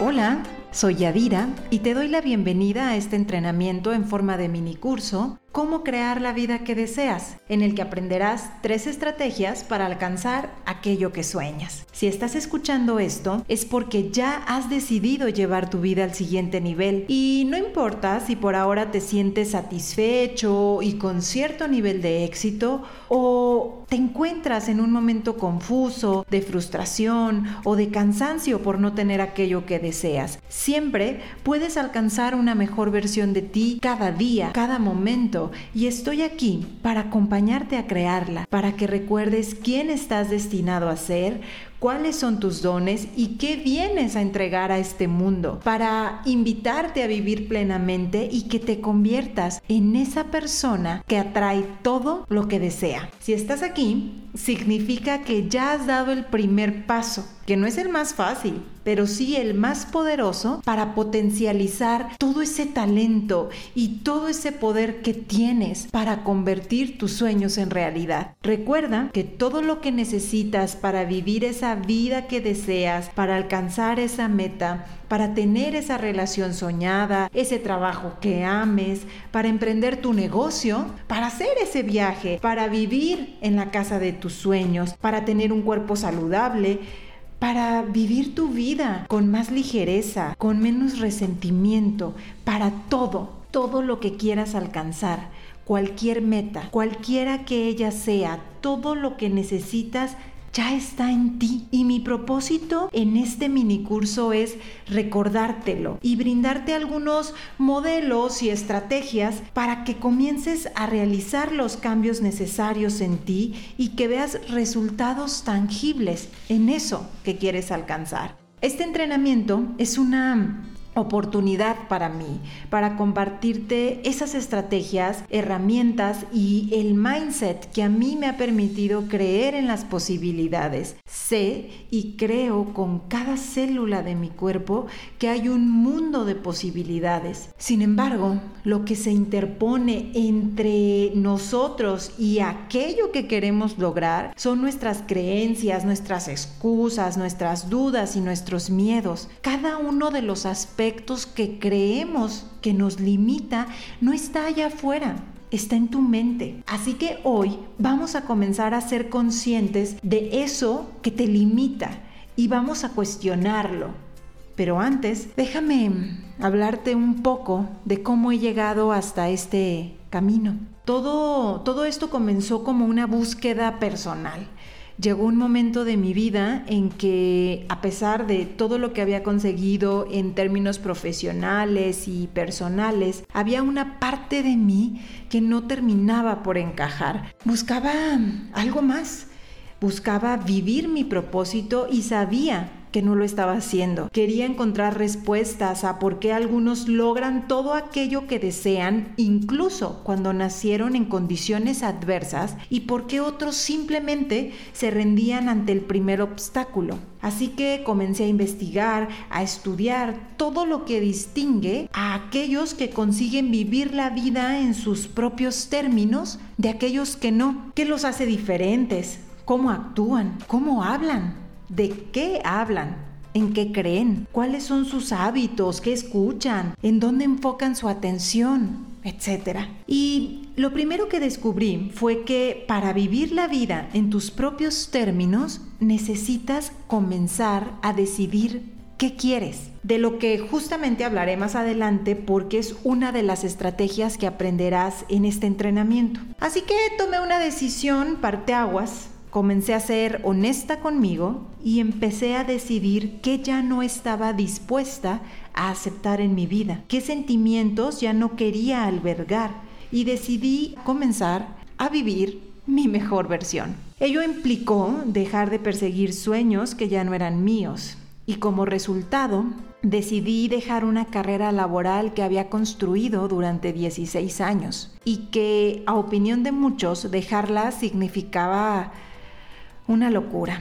Hola, soy Yadira y te doy la bienvenida a este entrenamiento en forma de mini curso Cómo crear la vida que deseas, en el que aprenderás tres estrategias para alcanzar aquello que sueñas. Si estás escuchando esto es porque ya has decidido llevar tu vida al siguiente nivel y no importa si por ahora te sientes satisfecho y con cierto nivel de éxito o te encuentras en un momento confuso, de frustración o de cansancio por no tener aquello que deseas. Siempre puedes alcanzar una mejor versión de ti cada día, cada momento y estoy aquí para acompañarte a crearla, para que recuerdes quién estás destinado a ser, cuáles son tus dones y qué vienes a entregar a este mundo, para invitarte a vivir plenamente y que te conviertas en esa persona que atrae todo lo que desea. Si estás aquí, significa que ya has dado el primer paso, que no es el más fácil, pero sí el más poderoso para potencializar todo ese talento y todo ese poder que tienes para convertir tus sueños en realidad. Recuerda que todo lo que necesitas para vivir esa vida que deseas, para alcanzar esa meta, para tener esa relación soñada, ese trabajo que ames, para emprender tu negocio, para hacer ese viaje, para vivir en la casa de tus sueños, para tener un cuerpo saludable, para vivir tu vida con más ligereza, con menos resentimiento, para todo, todo lo que quieras alcanzar, cualquier meta, cualquiera que ella sea, todo lo que necesitas ya está en ti. Y mi propósito en este mini curso es recordártelo y brindarte algunos modelos y estrategias para que comiences a realizar los cambios necesarios en ti y que veas resultados tangibles en eso que quieres alcanzar. Este entrenamiento es una oportunidad para mí, para compartirte esas estrategias, herramientas y el mindset que a mí me ha permitido creer en las posibilidades. Sé y creo con cada célula de mi cuerpo que hay un mundo de posibilidades. Sin embargo, lo que se interpone entre nosotros y aquello que queremos lograr son nuestras creencias, nuestras excusas, nuestras dudas y nuestros miedos. Cada uno de los aspectos que creemos que nos limita no está allá afuera, está en tu mente. Así que hoy vamos a comenzar a ser conscientes de eso que te limita y vamos a cuestionarlo. Pero antes, déjame hablarte un poco de cómo he llegado hasta este camino. Todo, todo esto comenzó como una búsqueda personal llegó un momento de mi vida en que a pesar de todo lo que había conseguido en términos profesionales y personales, había una parte de mí que no terminaba por encajar. Buscaba algo más. Buscaba vivir mi propósito y sabía que no lo estaba haciendo. Quería encontrar respuestas a por qué algunos logran todo aquello que desean, incluso cuando nacieron en condiciones adversas, y por qué otros simplemente se rendían ante el primer obstáculo. Así que comencé a investigar, a estudiar todo lo que distingue a aquellos que consiguen vivir la vida en sus propios términos de aquellos que no. ¿Qué los hace diferentes? ¿Cómo actúan? ¿Cómo hablan? De qué hablan, en qué creen, cuáles son sus hábitos, qué escuchan, en dónde enfocan su atención, etc. Y lo primero que descubrí fue que para vivir la vida en tus propios términos necesitas comenzar a decidir qué quieres, de lo que justamente hablaré más adelante porque es una de las estrategias que aprenderás en este entrenamiento. Así que tomé una decisión parteaguas Comencé a ser honesta conmigo y empecé a decidir qué ya no estaba dispuesta a aceptar en mi vida, qué sentimientos ya no quería albergar y decidí comenzar a vivir mi mejor versión. Ello implicó dejar de perseguir sueños que ya no eran míos y como resultado decidí dejar una carrera laboral que había construido durante 16 años y que a opinión de muchos dejarla significaba una locura.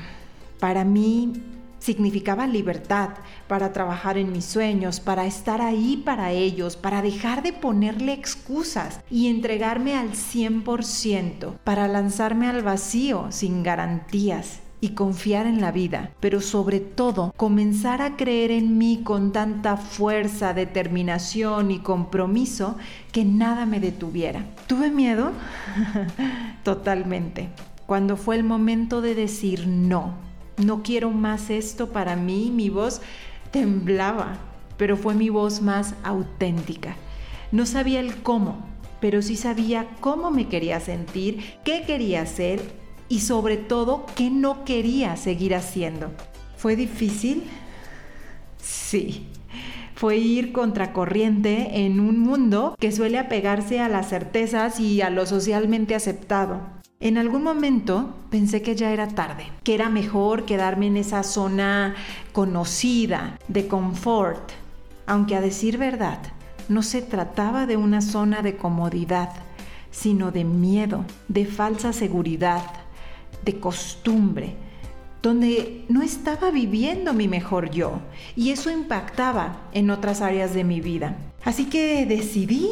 Para mí significaba libertad para trabajar en mis sueños, para estar ahí para ellos, para dejar de ponerle excusas y entregarme al 100%, para lanzarme al vacío sin garantías y confiar en la vida, pero sobre todo comenzar a creer en mí con tanta fuerza, determinación y compromiso que nada me detuviera. ¿Tuve miedo? Totalmente. Cuando fue el momento de decir no, no quiero más esto para mí, mi voz temblaba, pero fue mi voz más auténtica. No sabía el cómo, pero sí sabía cómo me quería sentir, qué quería hacer y sobre todo qué no quería seguir haciendo. ¿Fue difícil? Sí. Fue ir contracorriente en un mundo que suele apegarse a las certezas y a lo socialmente aceptado. En algún momento pensé que ya era tarde, que era mejor quedarme en esa zona conocida, de confort, aunque a decir verdad, no se trataba de una zona de comodidad, sino de miedo, de falsa seguridad, de costumbre, donde no estaba viviendo mi mejor yo y eso impactaba en otras áreas de mi vida. Así que decidí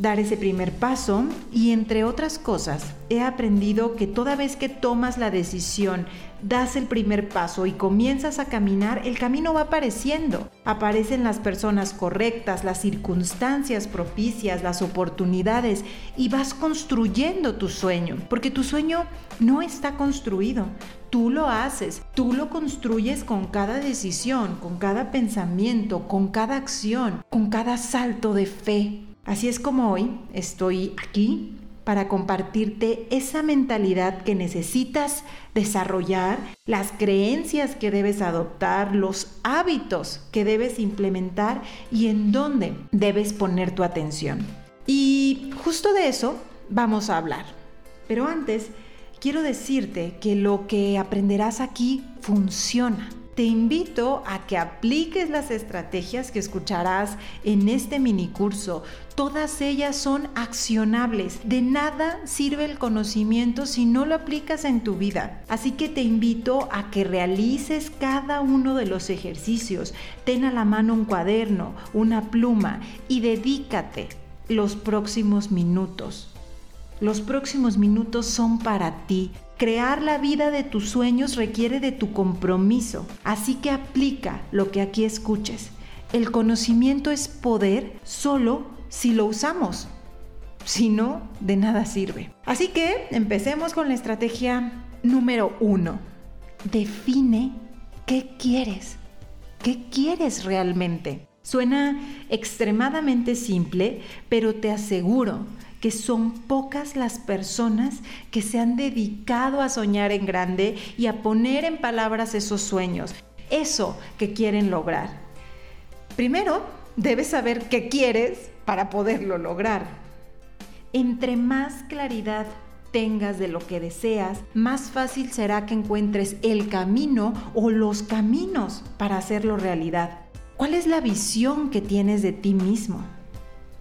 dar ese primer paso y entre otras cosas he aprendido que toda vez que tomas la decisión, das el primer paso y comienzas a caminar, el camino va apareciendo. Aparecen las personas correctas, las circunstancias propicias, las oportunidades y vas construyendo tu sueño, porque tu sueño no está construido. Tú lo haces, tú lo construyes con cada decisión, con cada pensamiento, con cada acción, con cada salto de fe. Así es como hoy estoy aquí para compartirte esa mentalidad que necesitas desarrollar, las creencias que debes adoptar, los hábitos que debes implementar y en dónde debes poner tu atención. Y justo de eso vamos a hablar. Pero antes, quiero decirte que lo que aprenderás aquí funciona te invito a que apliques las estrategias que escucharás en este mini curso. Todas ellas son accionables. De nada sirve el conocimiento si no lo aplicas en tu vida. Así que te invito a que realices cada uno de los ejercicios. Ten a la mano un cuaderno, una pluma y dedícate los próximos minutos. Los próximos minutos son para ti Crear la vida de tus sueños requiere de tu compromiso, así que aplica lo que aquí escuches. El conocimiento es poder solo si lo usamos. Si no, de nada sirve. Así que empecemos con la estrategia número uno. Define qué quieres. ¿Qué quieres realmente? Suena extremadamente simple, pero te aseguro que son pocas las personas que se han dedicado a soñar en grande y a poner en palabras esos sueños, eso que quieren lograr. Primero, debes saber qué quieres para poderlo lograr. Entre más claridad tengas de lo que deseas, más fácil será que encuentres el camino o los caminos para hacerlo realidad. ¿Cuál es la visión que tienes de ti mismo?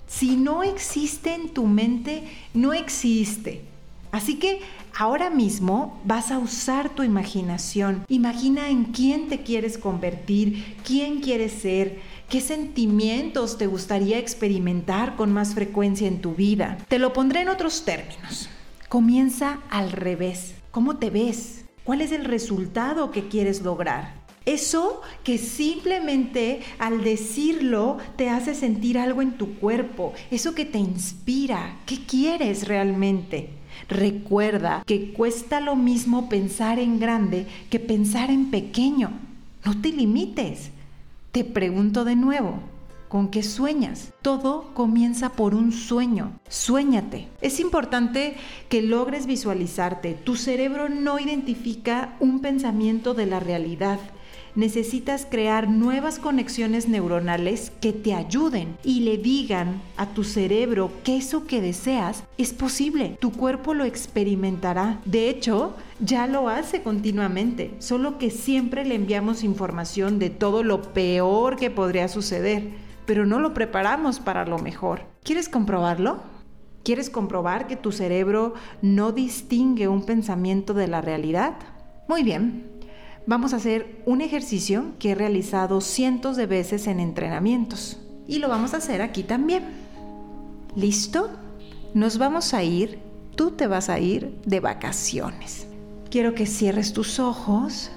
Si no existe en tu mente, no existe. Así que ahora mismo vas a usar tu imaginación. Imagina en quién te quieres convertir, quién quieres ser, qué sentimientos te gustaría experimentar con más frecuencia en tu vida. Te lo pondré en otros términos. Comienza al revés. ¿Cómo te ves? ¿Cuál es el resultado que quieres lograr? Eso que simplemente al decirlo te hace sentir algo en tu cuerpo, eso que te inspira, ¿qué quieres realmente? Recuerda que cuesta lo mismo pensar en grande que pensar en pequeño. No te limites. Te pregunto de nuevo, ¿Con qué sueñas? Todo comienza por un sueño. Suéñate. Es importante que logres visualizarte. Tu cerebro no identifica un pensamiento de la realidad necesitas crear nuevas conexiones neuronales que te ayuden y le digan a tu cerebro que eso que deseas es posible. Tu cuerpo lo experimentará. De hecho, ya lo hace continuamente, solo que siempre le enviamos información de todo lo peor que podría suceder, pero no lo preparamos para lo mejor. ¿Quieres comprobarlo? ¿Quieres comprobar que tu cerebro no distingue un pensamiento de la realidad? Muy bien, vamos a hacer un ejercicio que he realizado cientos de veces en entrenamientos. Y lo vamos a hacer aquí también. ¿Listo? Nos vamos a ir, tú te vas a ir de vacaciones. quiero que cierres tus ojos,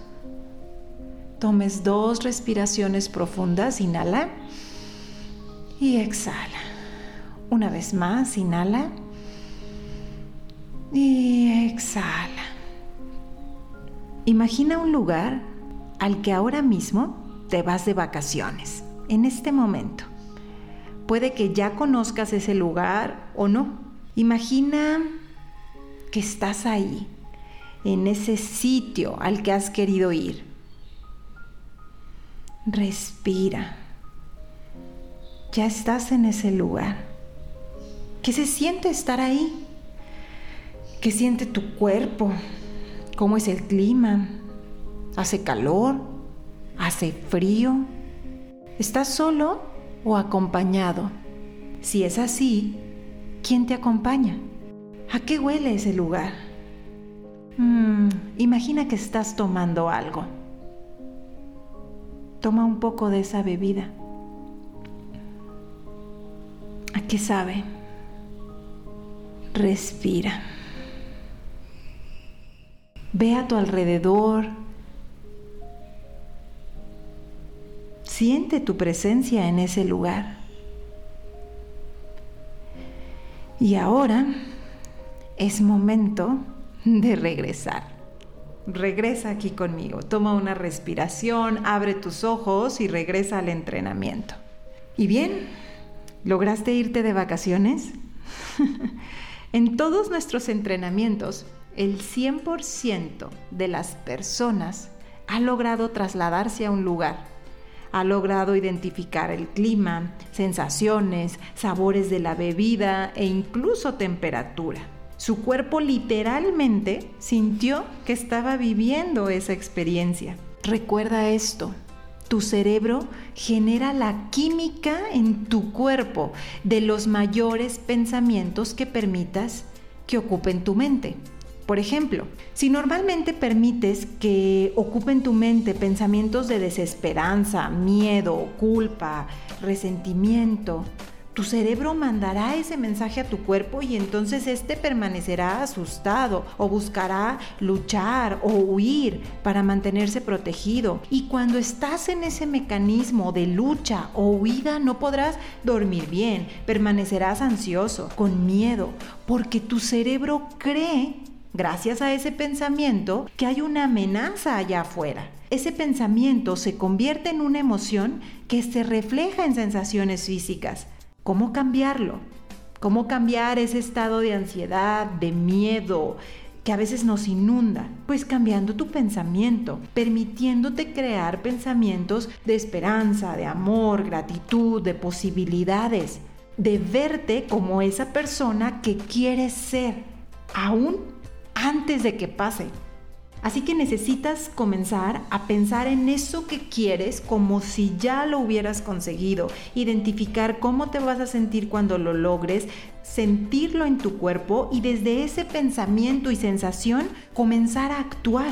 tomes dos respiraciones profundas, inhala y exhala. Una vez más, inhala y exhala. Imagina un lugar al que ahora mismo te vas de vacaciones, en este momento. Puede que ya conozcas ese lugar o no. Imagina que estás ahí, en ese sitio al que has querido ir. Respira. Ya estás en ese lugar. ¿Qué se siente estar ahí? ¿Qué siente tu cuerpo? ¿Cómo es el clima? ¿Hace calor? ¿Hace frío? ¿Estás solo o acompañado? Si es así, ¿quién te acompaña? ¿A qué huele ese lugar? Mm, imagina que estás tomando algo. Toma un poco de esa bebida. ¿A qué sabe? Respira. Ve a tu alrededor, Siente tu presencia en ese lugar. Y ahora es momento de regresar. Regresa aquí conmigo, toma una respiración, abre tus ojos y regresa al entrenamiento. ¿Y bien? ¿Lograste irte de vacaciones? en todos nuestros entrenamientos, el 100% de las personas ha logrado trasladarse a un lugar ha logrado identificar el clima, sensaciones, sabores de la bebida e incluso temperatura. Su cuerpo literalmente sintió que estaba viviendo esa experiencia. Recuerda esto, tu cerebro genera la química en tu cuerpo de los mayores pensamientos que permitas que ocupen tu mente. Por ejemplo, si normalmente permites que ocupen tu mente pensamientos de desesperanza, miedo, culpa, resentimiento, tu cerebro mandará ese mensaje a tu cuerpo y entonces éste permanecerá asustado o buscará luchar o huir para mantenerse protegido. Y cuando estás en ese mecanismo de lucha o huida no podrás dormir bien, permanecerás ansioso, con miedo, porque tu cerebro cree gracias a ese pensamiento, que hay una amenaza allá afuera. Ese pensamiento se convierte en una emoción que se refleja en sensaciones físicas. ¿Cómo cambiarlo? ¿Cómo cambiar ese estado de ansiedad, de miedo, que a veces nos inunda? Pues cambiando tu pensamiento, permitiéndote crear pensamientos de esperanza, de amor, gratitud, de posibilidades, de verte como esa persona que quieres ser, aún antes de que pase. Así que necesitas comenzar a pensar en eso que quieres como si ya lo hubieras conseguido, identificar cómo te vas a sentir cuando lo logres, sentirlo en tu cuerpo y desde ese pensamiento y sensación comenzar a actuar.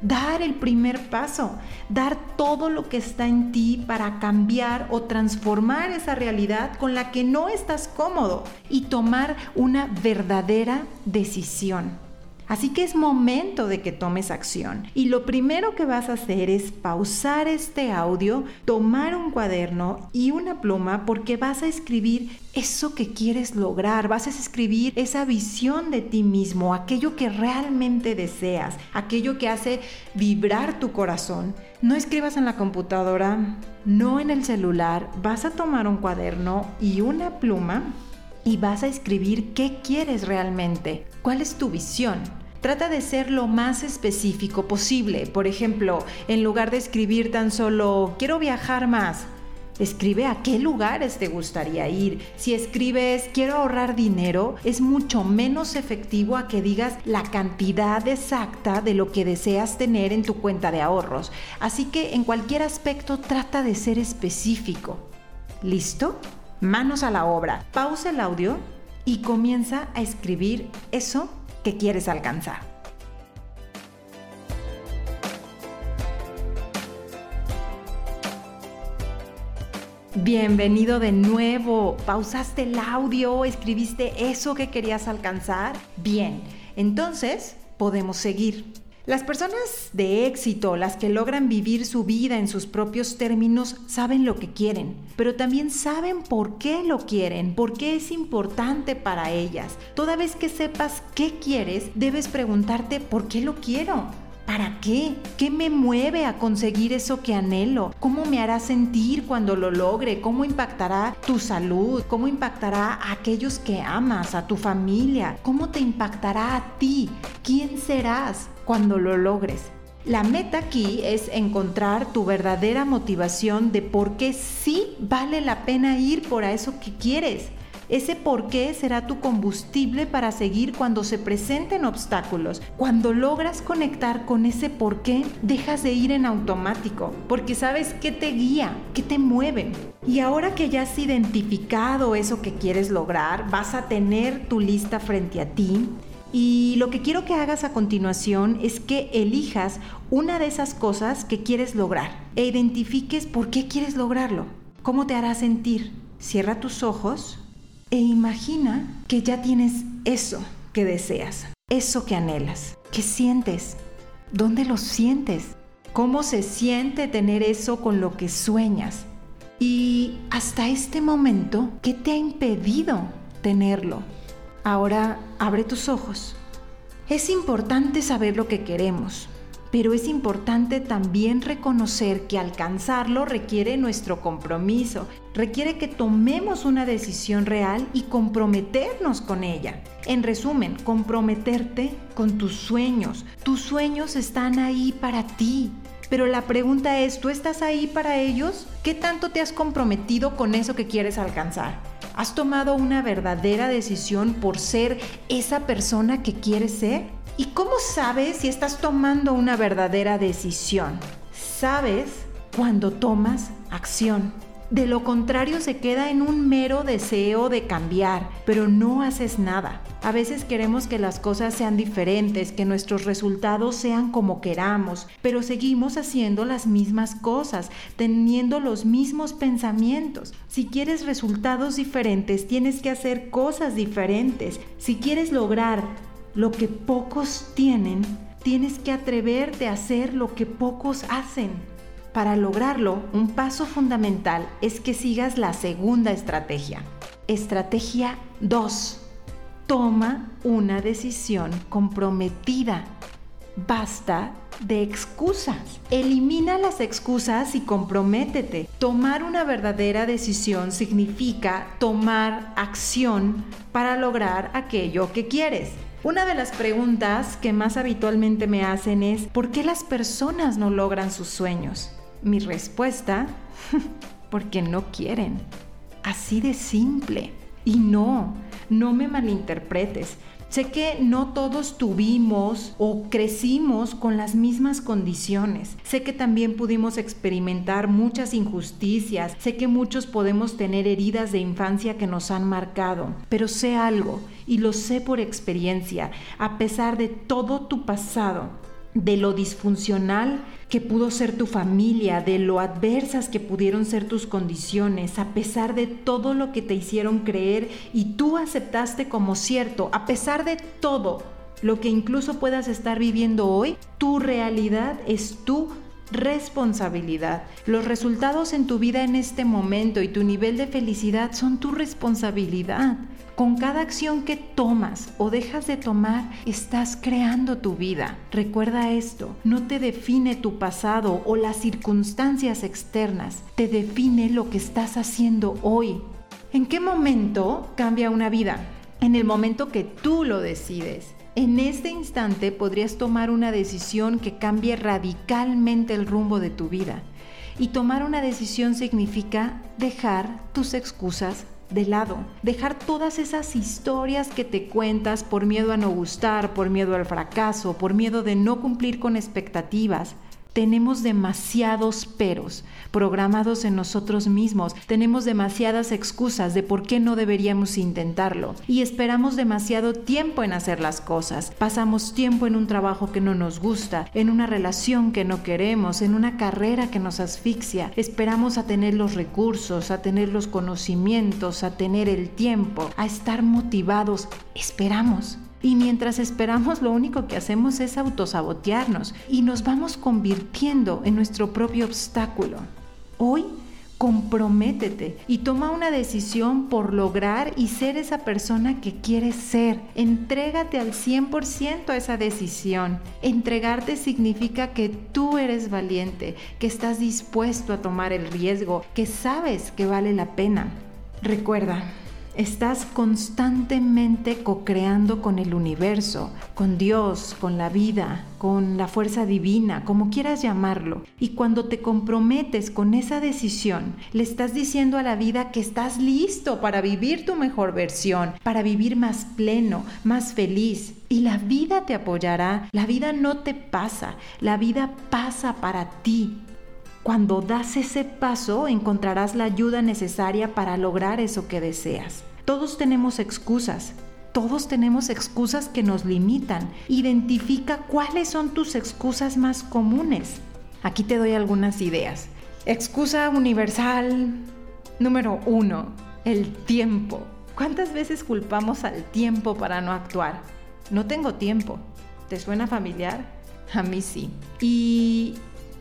Dar el primer paso, dar todo lo que está en ti para cambiar o transformar esa realidad con la que no estás cómodo y tomar una verdadera decisión. Así que es momento de que tomes acción. Y lo primero que vas a hacer es pausar este audio, tomar un cuaderno y una pluma porque vas a escribir eso que quieres lograr, vas a escribir esa visión de ti mismo, aquello que realmente deseas, aquello que hace vibrar tu corazón. No escribas en la computadora, no en el celular, vas a tomar un cuaderno y una pluma y vas a escribir qué quieres realmente, cuál es tu visión. Trata de ser lo más específico posible. Por ejemplo, en lugar de escribir tan solo quiero viajar más, Escribe a qué lugares te gustaría ir. Si escribes quiero ahorrar dinero, es mucho menos efectivo a que digas la cantidad exacta de lo que deseas tener en tu cuenta de ahorros. Así que en cualquier aspecto trata de ser específico. ¿Listo? Manos a la obra. Pausa el audio y comienza a escribir eso que quieres alcanzar. Bienvenido de nuevo. ¿Pausaste el audio? ¿Escribiste eso que querías alcanzar? Bien, entonces podemos seguir. Las personas de éxito, las que logran vivir su vida en sus propios términos, saben lo que quieren, pero también saben por qué lo quieren, por qué es importante para ellas. Toda vez que sepas qué quieres, debes preguntarte por qué lo quiero. ¿Para qué? ¿Qué me mueve a conseguir eso que anhelo? ¿Cómo me hará sentir cuando lo logre? ¿Cómo impactará tu salud? ¿Cómo impactará a aquellos que amas, a tu familia? ¿Cómo te impactará a ti? ¿Quién serás cuando lo logres? La meta aquí es encontrar tu verdadera motivación de por qué sí vale la pena ir por eso que quieres. Ese por qué será tu combustible para seguir cuando se presenten obstáculos. Cuando logras conectar con ese por qué, dejas de ir en automático, porque sabes qué te guía, qué te mueve. Y ahora que ya has identificado eso que quieres lograr, vas a tener tu lista frente a ti. Y lo que quiero que hagas a continuación es que elijas una de esas cosas que quieres lograr e identifiques por qué quieres lograrlo. ¿Cómo te hará sentir? Cierra tus ojos e imagina que ya tienes eso que deseas, eso que anhelas. ¿Qué sientes? ¿Dónde lo sientes? ¿Cómo se siente tener eso con lo que sueñas? Y hasta este momento, ¿qué te ha impedido tenerlo? Ahora abre tus ojos. Es importante saber lo que queremos, pero es importante también reconocer que alcanzarlo requiere nuestro compromiso, requiere que tomemos una decisión real y comprometernos con ella. En resumen, comprometerte con tus sueños. Tus sueños están ahí para ti. Pero la pregunta es, ¿tú estás ahí para ellos? ¿Qué tanto te has comprometido con eso que quieres alcanzar? ¿Has tomado una verdadera decisión por ser esa persona que quieres ser? ¿Y cómo sabes si estás tomando una verdadera decisión? Sabes cuando tomas acción. De lo contrario se queda en un mero deseo de cambiar, pero no haces nada. A veces queremos que las cosas sean diferentes, que nuestros resultados sean como queramos, pero seguimos haciendo las mismas cosas, teniendo los mismos pensamientos. Si quieres resultados diferentes, tienes que hacer cosas diferentes. Si quieres lograr lo que pocos tienen, tienes que atreverte a hacer lo que pocos hacen. Para lograrlo, un paso fundamental es que sigas la segunda estrategia. Estrategia 2. Toma una decisión comprometida. Basta de excusas. Elimina las excusas y comprométete. Tomar una verdadera decisión significa tomar acción para lograr aquello que quieres. Una de las preguntas que más habitualmente me hacen es, ¿por qué las personas no logran sus sueños? Mi respuesta, porque no quieren. Así de simple. Y no, no me malinterpretes. Sé que no todos tuvimos o crecimos con las mismas condiciones. Sé que también pudimos experimentar muchas injusticias. Sé que muchos podemos tener heridas de infancia que nos han marcado. Pero sé algo, y lo sé por experiencia, a pesar de todo tu pasado, de lo disfuncional que pudo ser tu familia, de lo adversas que pudieron ser tus condiciones, a pesar de todo lo que te hicieron creer y tú aceptaste como cierto, a pesar de todo lo que incluso puedas estar viviendo hoy, tu realidad es tu responsabilidad. Los resultados en tu vida en este momento y tu nivel de felicidad son tu responsabilidad. Con cada acción que tomas o dejas de tomar, estás creando tu vida. Recuerda esto, no te define tu pasado o las circunstancias externas, te define lo que estás haciendo hoy. ¿En qué momento cambia una vida? En el momento que tú lo decides. En este instante podrías tomar una decisión que cambie radicalmente el rumbo de tu vida. Y tomar una decisión significa dejar tus excusas de lado, dejar todas esas historias que te cuentas por miedo a no gustar, por miedo al fracaso, por miedo de no cumplir con expectativas, tenemos demasiados peros programados en nosotros mismos, tenemos demasiadas excusas de por qué no deberíamos intentarlo y esperamos demasiado tiempo en hacer las cosas. Pasamos tiempo en un trabajo que no nos gusta, en una relación que no queremos, en una carrera que nos asfixia. Esperamos a tener los recursos, a tener los conocimientos, a tener el tiempo, a estar motivados. Esperamos Y mientras esperamos lo único que hacemos es autosabotearnos y nos vamos convirtiendo en nuestro propio obstáculo. Hoy comprométete y toma una decisión por lograr y ser esa persona que quieres ser. Entrégate al 100% a esa decisión. Entregarte significa que tú eres valiente, que estás dispuesto a tomar el riesgo, que sabes que vale la pena. Recuerda, Estás constantemente co-creando con el universo, con Dios, con la vida, con la fuerza divina, como quieras llamarlo. Y cuando te comprometes con esa decisión, le estás diciendo a la vida que estás listo para vivir tu mejor versión, para vivir más pleno, más feliz. Y la vida te apoyará, la vida no te pasa, la vida pasa para ti. Cuando das ese paso encontrarás la ayuda necesaria para lograr eso que deseas. Todos tenemos excusas, todos tenemos excusas que nos limitan. Identifica cuáles son tus excusas más comunes. Aquí te doy algunas ideas. Excusa universal número uno, el tiempo. ¿Cuántas veces culpamos al tiempo para no actuar? No tengo tiempo. ¿Te suena familiar? A mí sí. Y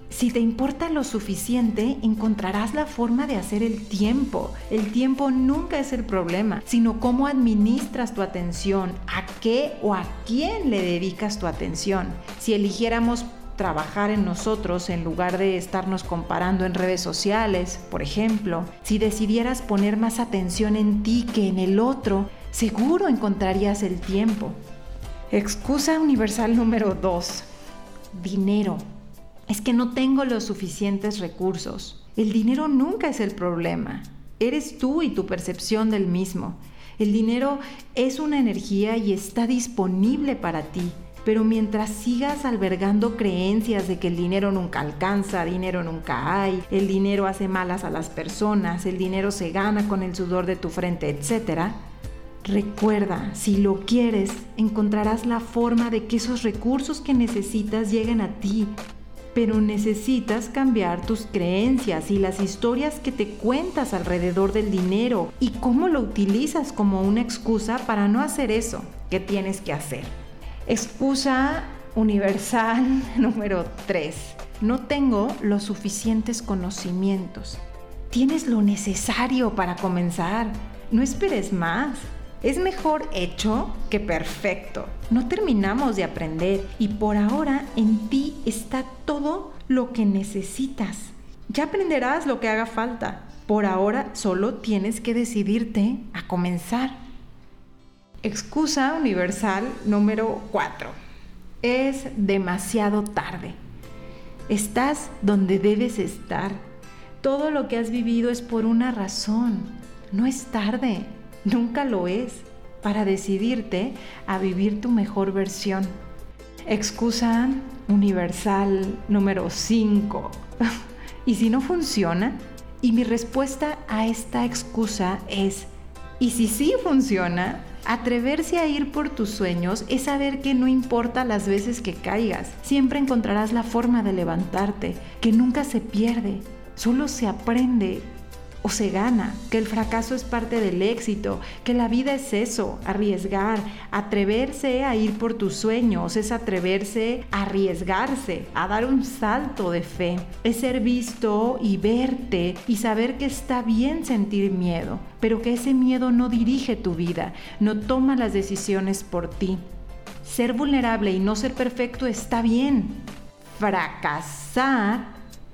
si te importa lo suficiente, encontrarás la forma de hacer el tiempo. El tiempo nunca es el problema, sino cómo administras tu atención, a qué o a quién le dedicas tu atención. Si eligiéramos trabajar en nosotros en lugar de estarnos comparando en redes sociales, por ejemplo, si decidieras poner más atención en ti que en el otro, seguro encontrarías el tiempo. Excusa universal número 2. Dinero es que no tengo los suficientes recursos. El dinero nunca es el problema. Eres tú y tu percepción del mismo. El dinero es una energía y está disponible para ti. Pero mientras sigas albergando creencias de que el dinero nunca alcanza, dinero nunca hay, el dinero hace malas a las personas, el dinero se gana con el sudor de tu frente, etc., recuerda, si lo quieres, encontrarás la forma de que esos recursos que necesitas lleguen a ti pero necesitas cambiar tus creencias y las historias que te cuentas alrededor del dinero y cómo lo utilizas como una excusa para no hacer eso que tienes que hacer. Excusa universal número 3. No tengo los suficientes conocimientos. Tienes lo necesario para comenzar. No esperes más. Es mejor hecho que perfecto. No terminamos de aprender y por ahora en ti está todo lo que necesitas. Ya aprenderás lo que haga falta. Por ahora solo tienes que decidirte a comenzar. Excusa universal número 4. Es demasiado tarde. Estás donde debes estar. Todo lo que has vivido es por una razón. No es tarde nunca lo es para decidirte a vivir tu mejor versión. Excusa universal número 5. ¿Y si no funciona? Y mi respuesta a esta excusa es, ¿y si sí funciona? Atreverse a ir por tus sueños es saber que no importa las veces que caigas, siempre encontrarás la forma de levantarte, que nunca se pierde, solo se aprende o se gana, que el fracaso es parte del éxito, que la vida es eso, arriesgar, atreverse a ir por tus sueños, es atreverse a arriesgarse, a dar un salto de fe, es ser visto y verte y saber que está bien sentir miedo, pero que ese miedo no dirige tu vida, no toma las decisiones por ti. Ser vulnerable y no ser perfecto está bien. Fracasar,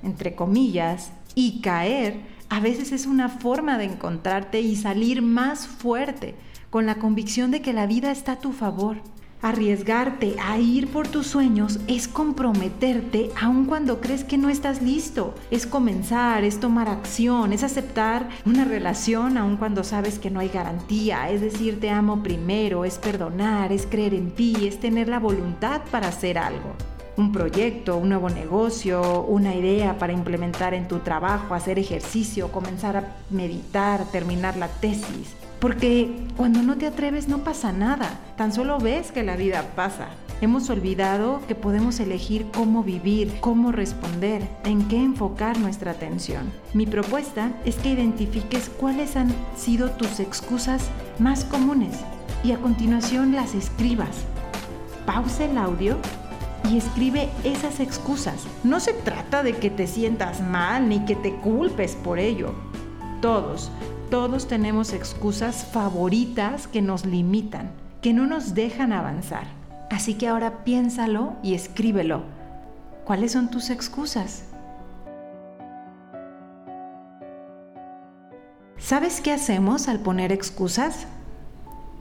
entre comillas, y caer a veces es una forma de encontrarte y salir más fuerte, con la convicción de que la vida está a tu favor. Arriesgarte a ir por tus sueños es comprometerte aun cuando crees que no estás listo. Es comenzar, es tomar acción, es aceptar una relación aun cuando sabes que no hay garantía. Es decir, te amo primero, es perdonar, es creer en ti, es tener la voluntad para hacer algo un proyecto, un nuevo negocio, una idea para implementar en tu trabajo, hacer ejercicio, comenzar a meditar, terminar la tesis. Porque cuando no te atreves no pasa nada, tan solo ves que la vida pasa. Hemos olvidado que podemos elegir cómo vivir, cómo responder, en qué enfocar nuestra atención. Mi propuesta es que identifiques cuáles han sido tus excusas más comunes y a continuación las escribas. Pausa el audio y escribe esas excusas. No se trata de que te sientas mal ni que te culpes por ello. Todos, todos tenemos excusas favoritas que nos limitan, que no nos dejan avanzar. Así que ahora piénsalo y escríbelo. ¿Cuáles son tus excusas? ¿Sabes qué hacemos al poner excusas?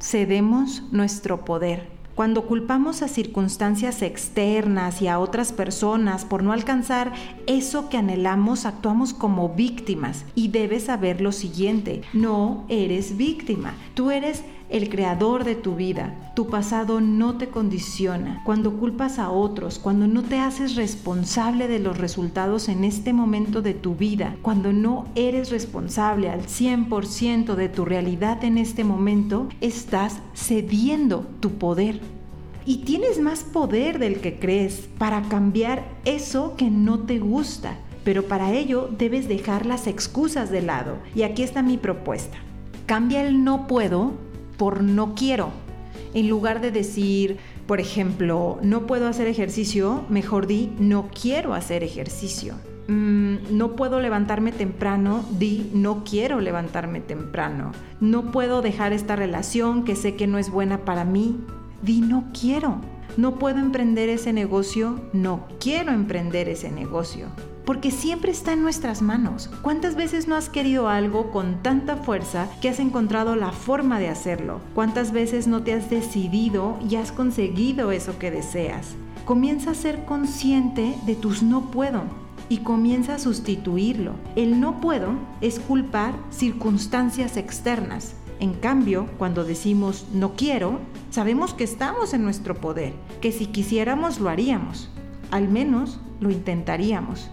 Cedemos nuestro poder. Cuando culpamos a circunstancias externas y a otras personas por no alcanzar eso que anhelamos, actuamos como víctimas. Y debes saber lo siguiente, no eres víctima, tú eres el creador de tu vida. Tu pasado no te condiciona. Cuando culpas a otros, cuando no te haces responsable de los resultados en este momento de tu vida, cuando no eres responsable al 100% de tu realidad en este momento, estás cediendo tu poder. Y tienes más poder del que crees para cambiar eso que no te gusta. Pero para ello debes dejar las excusas de lado. Y aquí está mi propuesta. Cambia el no puedo por no quiero. En lugar de decir, por ejemplo, no puedo hacer ejercicio, mejor di, no quiero hacer ejercicio. Mm, no puedo levantarme temprano, di, no quiero levantarme temprano. No puedo dejar esta relación que sé que no es buena para mí, di, no quiero. No puedo emprender ese negocio, no quiero emprender ese negocio porque siempre está en nuestras manos. ¿Cuántas veces no has querido algo con tanta fuerza que has encontrado la forma de hacerlo? ¿Cuántas veces no te has decidido y has conseguido eso que deseas? Comienza a ser consciente de tus no puedo y comienza a sustituirlo. El no puedo es culpar circunstancias externas. En cambio, cuando decimos no quiero, sabemos que estamos en nuestro poder, que si quisiéramos lo haríamos. Al menos lo intentaríamos.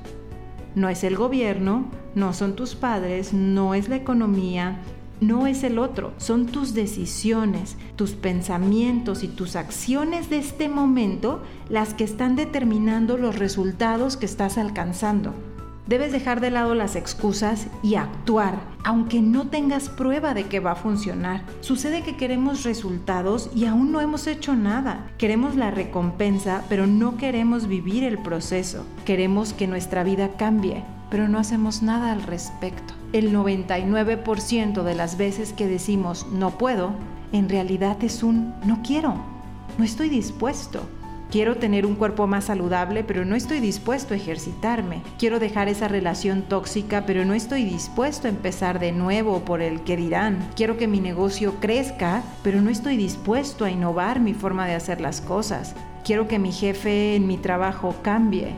No es el gobierno, no son tus padres, no es la economía, no es el otro, son tus decisiones, tus pensamientos y tus acciones de este momento las que están determinando los resultados que estás alcanzando. Debes dejar de lado las excusas y actuar, aunque no tengas prueba de que va a funcionar. Sucede que queremos resultados y aún no hemos hecho nada. Queremos la recompensa, pero no queremos vivir el proceso. Queremos que nuestra vida cambie, pero no hacemos nada al respecto. El 99% de las veces que decimos no puedo, en realidad es un no quiero, no estoy dispuesto Quiero tener un cuerpo más saludable, pero no estoy dispuesto a ejercitarme. Quiero dejar esa relación tóxica, pero no estoy dispuesto a empezar de nuevo por el que dirán. Quiero que mi negocio crezca, pero no estoy dispuesto a innovar mi forma de hacer las cosas. Quiero que mi jefe en mi trabajo cambie,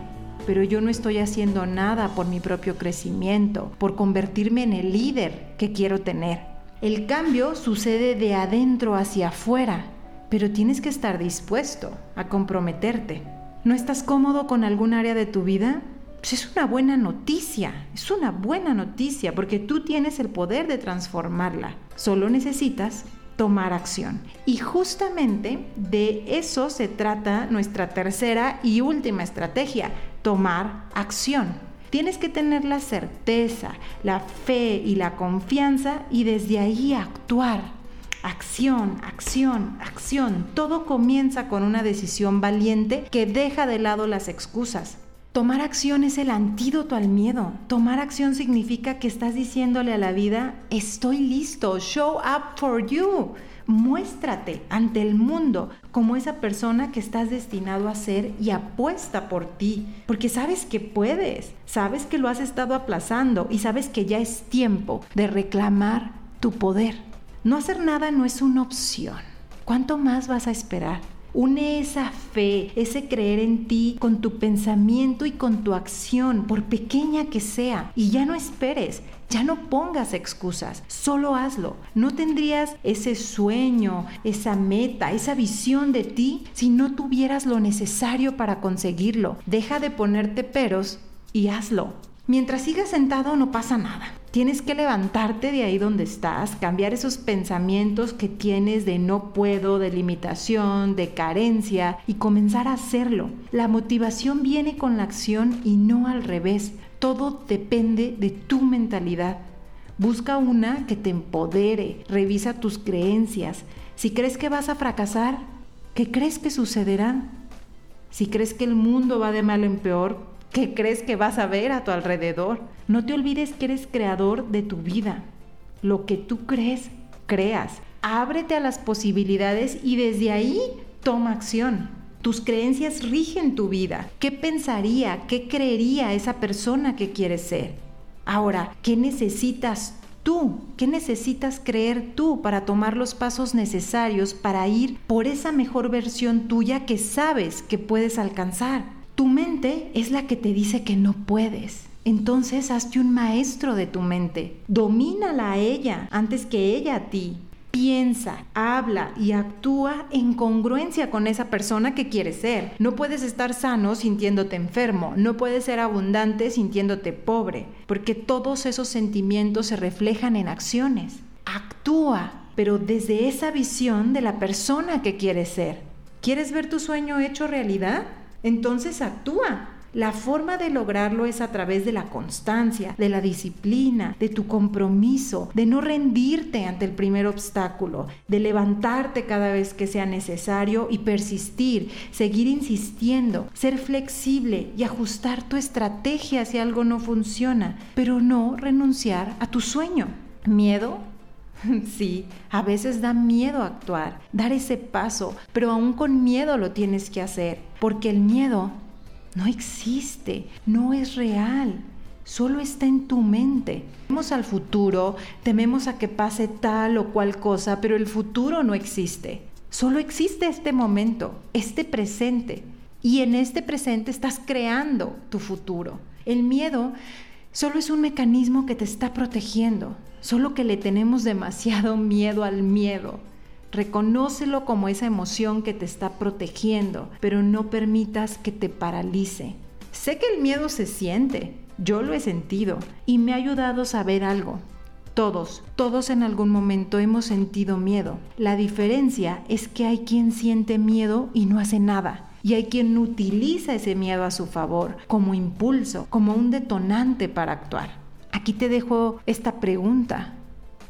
pero yo no estoy haciendo nada por mi propio crecimiento, por convertirme en el líder que quiero tener. El cambio sucede de adentro hacia afuera pero tienes que estar dispuesto a comprometerte. ¿No estás cómodo con algún área de tu vida? Pues es una buena noticia, es una buena noticia porque tú tienes el poder de transformarla. Solo necesitas tomar acción. Y justamente de eso se trata nuestra tercera y última estrategia, tomar acción. Tienes que tener la certeza, la fe y la confianza y desde ahí actuar acción, acción, acción. Todo comienza con una decisión valiente que deja de lado las excusas. Tomar acción es el antídoto al miedo. Tomar acción significa que estás diciéndole a la vida, estoy listo, show up for you. Muéstrate ante el mundo como esa persona que estás destinado a ser y apuesta por ti, porque sabes que puedes, sabes que lo has estado aplazando y sabes que ya es tiempo de reclamar tu poder. No hacer nada no es una opción. ¿Cuánto más vas a esperar? Une esa fe, ese creer en ti con tu pensamiento y con tu acción, por pequeña que sea. Y ya no esperes, ya no pongas excusas, solo hazlo. No tendrías ese sueño, esa meta, esa visión de ti si no tuvieras lo necesario para conseguirlo. Deja de ponerte peros y hazlo. Mientras sigas sentado no pasa nada. Tienes que levantarte de ahí donde estás, cambiar esos pensamientos que tienes de no puedo, de limitación, de carencia y comenzar a hacerlo. La motivación viene con la acción y no al revés. Todo depende de tu mentalidad. Busca una que te empodere, revisa tus creencias. Si crees que vas a fracasar, ¿qué crees que sucederá? Si crees que el mundo va de mal en peor, ¿qué crees que vas a ver a tu alrededor? No te olvides que eres creador de tu vida. Lo que tú crees, creas. Ábrete a las posibilidades y desde ahí toma acción. Tus creencias rigen tu vida. ¿Qué pensaría, qué creería esa persona que quieres ser? Ahora, ¿qué necesitas tú? ¿Qué necesitas creer tú para tomar los pasos necesarios para ir por esa mejor versión tuya que sabes que puedes alcanzar? Tu mente es la que te dice que no puedes. Entonces hazte un maestro de tu mente. Domínala a ella antes que ella a ti piensa, habla y actúa en congruencia con esa persona que quieres ser. No puedes estar sano sintiéndote enfermo, no puedes ser abundante sintiéndote pobre, porque todos esos sentimientos se reflejan en acciones. Actúa, pero desde esa visión de la persona que quieres ser. ¿Quieres ver tu sueño hecho realidad? Entonces actúa. La forma de lograrlo es a través de la constancia, de la disciplina, de tu compromiso, de no rendirte ante el primer obstáculo, de levantarte cada vez que sea necesario y persistir, seguir insistiendo, ser flexible y ajustar tu estrategia si algo no funciona, pero no renunciar a tu sueño. ¿Miedo? Sí, a veces da miedo actuar, dar ese paso, pero aún con miedo lo tienes que hacer, porque el miedo no existe, no es real, solo está en tu mente. Tememos al futuro, tememos a que pase tal o cual cosa, pero el futuro no existe. Solo existe este momento, este presente. Y en este presente estás creando tu futuro. El miedo solo es un mecanismo que te está protegiendo, solo que le tenemos demasiado miedo al miedo. Reconócelo como esa emoción que te está protegiendo, pero no permitas que te paralice. Sé que el miedo se siente, yo lo he sentido y me ha ayudado a saber algo. Todos, todos en algún momento hemos sentido miedo. La diferencia es que hay quien siente miedo y no hace nada. Y hay quien utiliza ese miedo a su favor, como impulso, como un detonante para actuar. Aquí te dejo esta pregunta.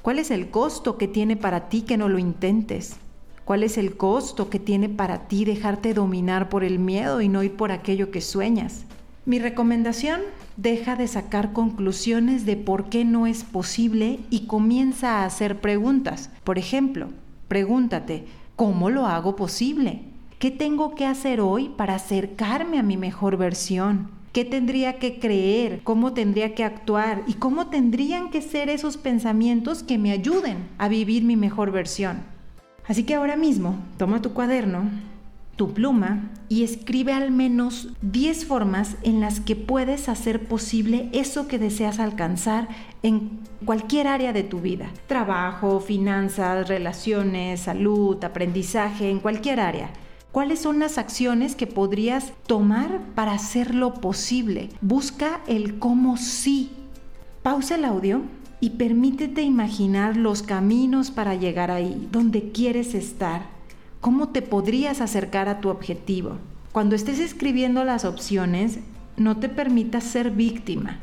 ¿Cuál es el costo que tiene para ti que no lo intentes? ¿Cuál es el costo que tiene para ti dejarte dominar por el miedo y no ir por aquello que sueñas? Mi recomendación, deja de sacar conclusiones de por qué no es posible y comienza a hacer preguntas. Por ejemplo, pregúntate, ¿cómo lo hago posible? ¿Qué tengo que hacer hoy para acercarme a mi mejor versión? Qué tendría que creer, cómo tendría que actuar y cómo tendrían que ser esos pensamientos que me ayuden a vivir mi mejor versión. Así que ahora mismo, toma tu cuaderno, tu pluma y escribe al menos 10 formas en las que puedes hacer posible eso que deseas alcanzar en cualquier área de tu vida. Trabajo, finanzas, relaciones, salud, aprendizaje, en cualquier área. ¿Cuáles son las acciones que podrías tomar para hacerlo posible? Busca el cómo sí. Pausa el audio y permítete imaginar los caminos para llegar ahí, donde quieres estar. ¿Cómo te podrías acercar a tu objetivo? Cuando estés escribiendo las opciones, no te permitas ser víctima.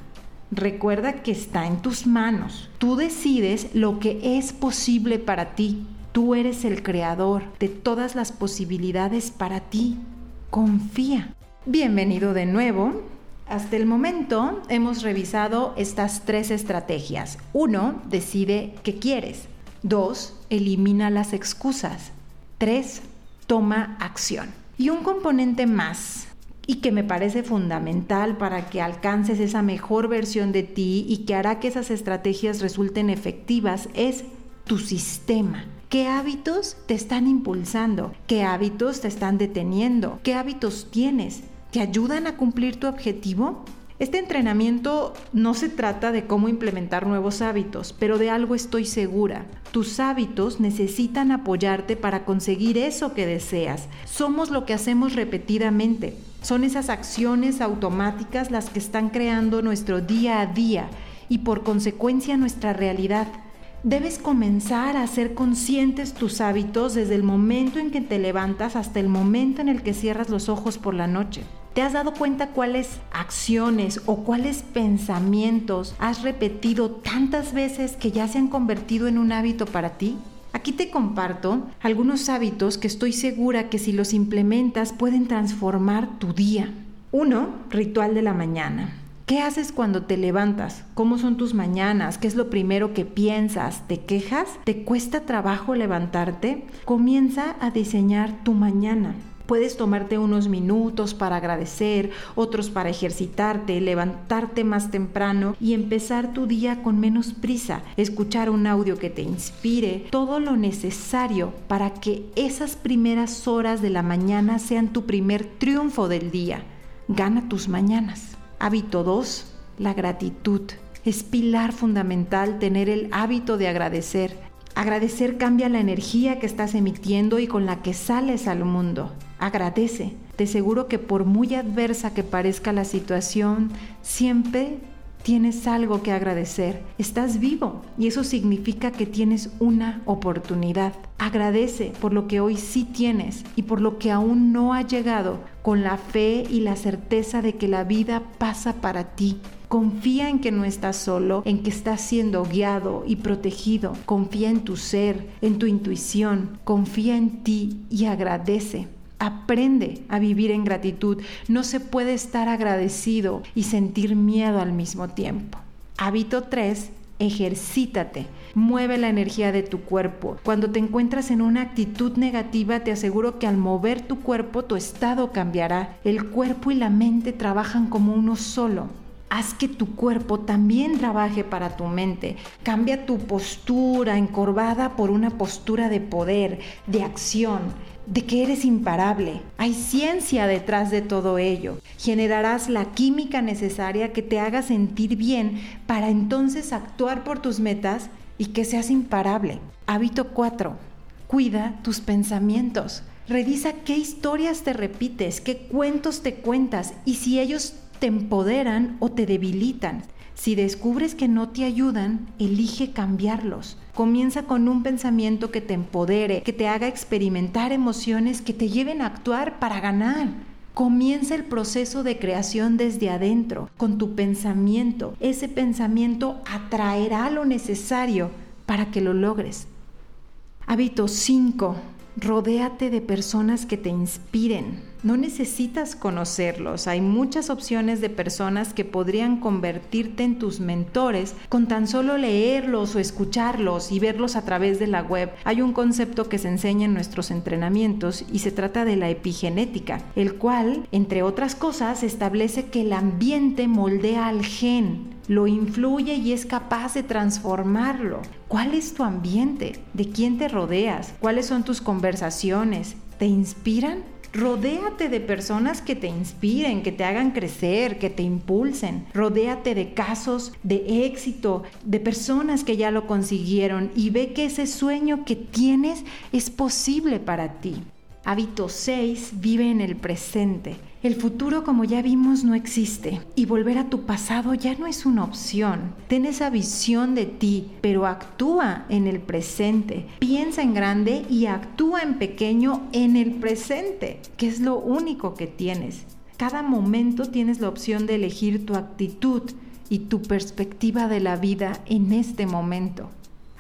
Recuerda que está en tus manos. Tú decides lo que es posible para ti. Tú eres el creador de todas las posibilidades para ti. Confía. Bienvenido de nuevo. Hasta el momento hemos revisado estas tres estrategias. Uno, decide qué quieres. Dos, elimina las excusas. Tres, toma acción. Y un componente más y que me parece fundamental para que alcances esa mejor versión de ti y que hará que esas estrategias resulten efectivas es tu sistema. ¿Qué hábitos te están impulsando? ¿Qué hábitos te están deteniendo? ¿Qué hábitos tienes? ¿Te ayudan a cumplir tu objetivo? Este entrenamiento no se trata de cómo implementar nuevos hábitos, pero de algo estoy segura. Tus hábitos necesitan apoyarte para conseguir eso que deseas. Somos lo que hacemos repetidamente. Son esas acciones automáticas las que están creando nuestro día a día y por consecuencia nuestra realidad. Debes comenzar a hacer conscientes tus hábitos desde el momento en que te levantas hasta el momento en el que cierras los ojos por la noche. ¿Te has dado cuenta cuáles acciones o cuáles pensamientos has repetido tantas veces que ya se han convertido en un hábito para ti? Aquí te comparto algunos hábitos que estoy segura que si los implementas pueden transformar tu día. 1. Ritual de la mañana. ¿Qué haces cuando te levantas? ¿Cómo son tus mañanas? ¿Qué es lo primero que piensas? ¿Te quejas? ¿Te cuesta trabajo levantarte? Comienza a diseñar tu mañana. Puedes tomarte unos minutos para agradecer, otros para ejercitarte, levantarte más temprano y empezar tu día con menos prisa, escuchar un audio que te inspire, todo lo necesario para que esas primeras horas de la mañana sean tu primer triunfo del día. Gana tus mañanas. Hábito 2. La gratitud. Es pilar fundamental tener el hábito de agradecer. Agradecer cambia la energía que estás emitiendo y con la que sales al mundo. Agradece. Te aseguro que por muy adversa que parezca la situación, siempre tienes algo que agradecer. Estás vivo y eso significa que tienes una oportunidad. Agradece por lo que hoy sí tienes y por lo que aún no ha llegado, con la fe y la certeza de que la vida pasa para ti. Confía en que no estás solo, en que estás siendo guiado y protegido. Confía en tu ser, en tu intuición. Confía en ti y agradece. Aprende a vivir en gratitud. No se puede estar agradecido y sentir miedo al mismo tiempo. Hábito 3. Ejercítate. Mueve la energía de tu cuerpo. Cuando te encuentras en una actitud negativa, te aseguro que al mover tu cuerpo, tu estado cambiará. El cuerpo y la mente trabajan como uno solo. Haz que tu cuerpo también trabaje para tu mente. Cambia tu postura encorvada por una postura de poder, de acción de que eres imparable. Hay ciencia detrás de todo ello. Generarás la química necesaria que te haga sentir bien para entonces actuar por tus metas y que seas imparable. Hábito 4. Cuida tus pensamientos. Revisa qué historias te repites, qué cuentos te cuentas y si ellos te empoderan o te debilitan. Si descubres que no te ayudan, elige cambiarlos. Comienza con un pensamiento que te empodere, que te haga experimentar emociones que te lleven a actuar para ganar. Comienza el proceso de creación desde adentro, con tu pensamiento. Ese pensamiento atraerá lo necesario para que lo logres. Hábito 5. Rodéate de personas que te inspiren. No necesitas conocerlos. Hay muchas opciones de personas que podrían convertirte en tus mentores con tan solo leerlos o escucharlos y verlos a través de la web. Hay un concepto que se enseña en nuestros entrenamientos y se trata de la epigenética, el cual, entre otras cosas, establece que el ambiente moldea al gen lo influye y es capaz de transformarlo. ¿Cuál es tu ambiente? ¿De quién te rodeas? ¿Cuáles son tus conversaciones? ¿Te inspiran? Rodéate de personas que te inspiren, que te hagan crecer, que te impulsen. Rodéate de casos de éxito, de personas que ya lo consiguieron y ve que ese sueño que tienes es posible para ti. Hábito 6. Vive en el presente. El futuro, como ya vimos, no existe y volver a tu pasado ya no es una opción. Ten esa visión de ti, pero actúa en el presente. Piensa en grande y actúa en pequeño en el presente, que es lo único que tienes. Cada momento tienes la opción de elegir tu actitud y tu perspectiva de la vida en este momento.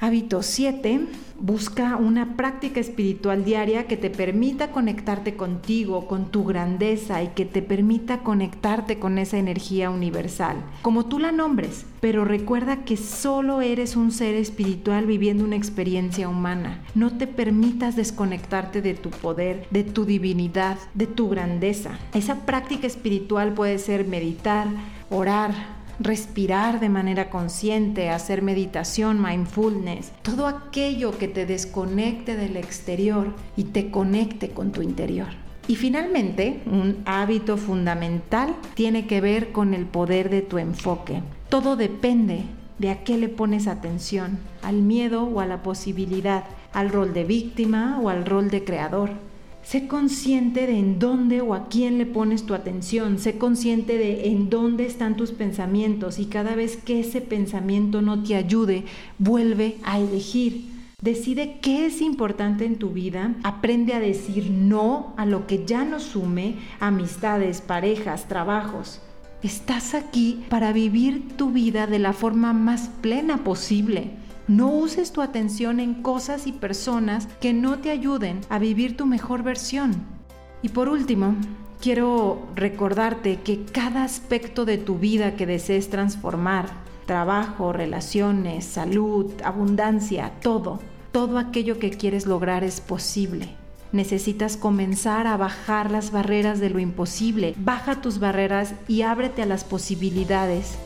Hábito 7. Busca una práctica espiritual diaria que te permita conectarte contigo, con tu grandeza y que te permita conectarte con esa energía universal, como tú la nombres. Pero recuerda que solo eres un ser espiritual viviendo una experiencia humana. No te permitas desconectarte de tu poder, de tu divinidad, de tu grandeza. Esa práctica espiritual puede ser meditar, orar, respirar de manera consciente, hacer meditación, mindfulness, todo aquello que te desconecte del exterior y te conecte con tu interior. Y finalmente, un hábito fundamental tiene que ver con el poder de tu enfoque. Todo depende de a qué le pones atención, al miedo o a la posibilidad, al rol de víctima o al rol de creador. Sé consciente de en dónde o a quién le pones tu atención. Sé consciente de en dónde están tus pensamientos y cada vez que ese pensamiento no te ayude, vuelve a elegir. Decide qué es importante en tu vida, aprende a decir no a lo que ya no sume, amistades, parejas, trabajos. Estás aquí para vivir tu vida de la forma más plena posible. No uses tu atención en cosas y personas que no te ayuden a vivir tu mejor versión. Y por último, quiero recordarte que cada aspecto de tu vida que desees transformar, trabajo, relaciones, salud, abundancia, todo, todo aquello que quieres lograr es posible. Necesitas comenzar a bajar las barreras de lo imposible. Baja tus barreras y ábrete a las posibilidades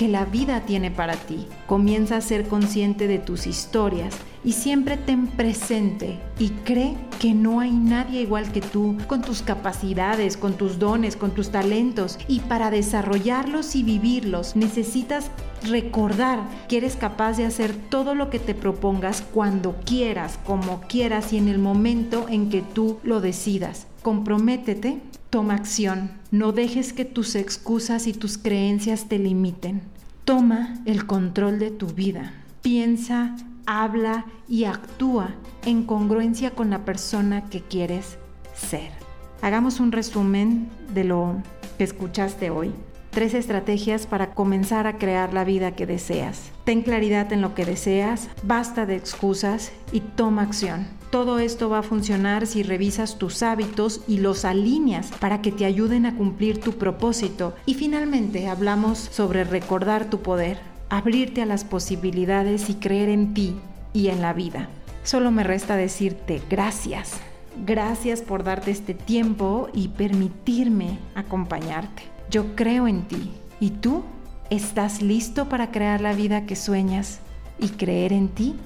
que la vida tiene para ti. Comienza a ser consciente de tus historias y siempre ten presente y cree que no hay nadie igual que tú, con tus capacidades, con tus dones, con tus talentos. Y para desarrollarlos y vivirlos necesitas recordar que eres capaz de hacer todo lo que te propongas cuando quieras, como quieras y en el momento en que tú lo decidas. Comprométete Toma acción. No dejes que tus excusas y tus creencias te limiten. Toma el control de tu vida. Piensa, habla y actúa en congruencia con la persona que quieres ser. Hagamos un resumen de lo que escuchaste hoy. Tres estrategias para comenzar a crear la vida que deseas. Ten claridad en lo que deseas, basta de excusas y toma acción. Todo esto va a funcionar si revisas tus hábitos y los alineas para que te ayuden a cumplir tu propósito. Y finalmente hablamos sobre recordar tu poder, abrirte a las posibilidades y creer en ti y en la vida. Solo me resta decirte gracias. Gracias por darte este tiempo y permitirme acompañarte. Yo creo en ti. ¿Y tú? ¿Estás listo para crear la vida que sueñas y creer en ti?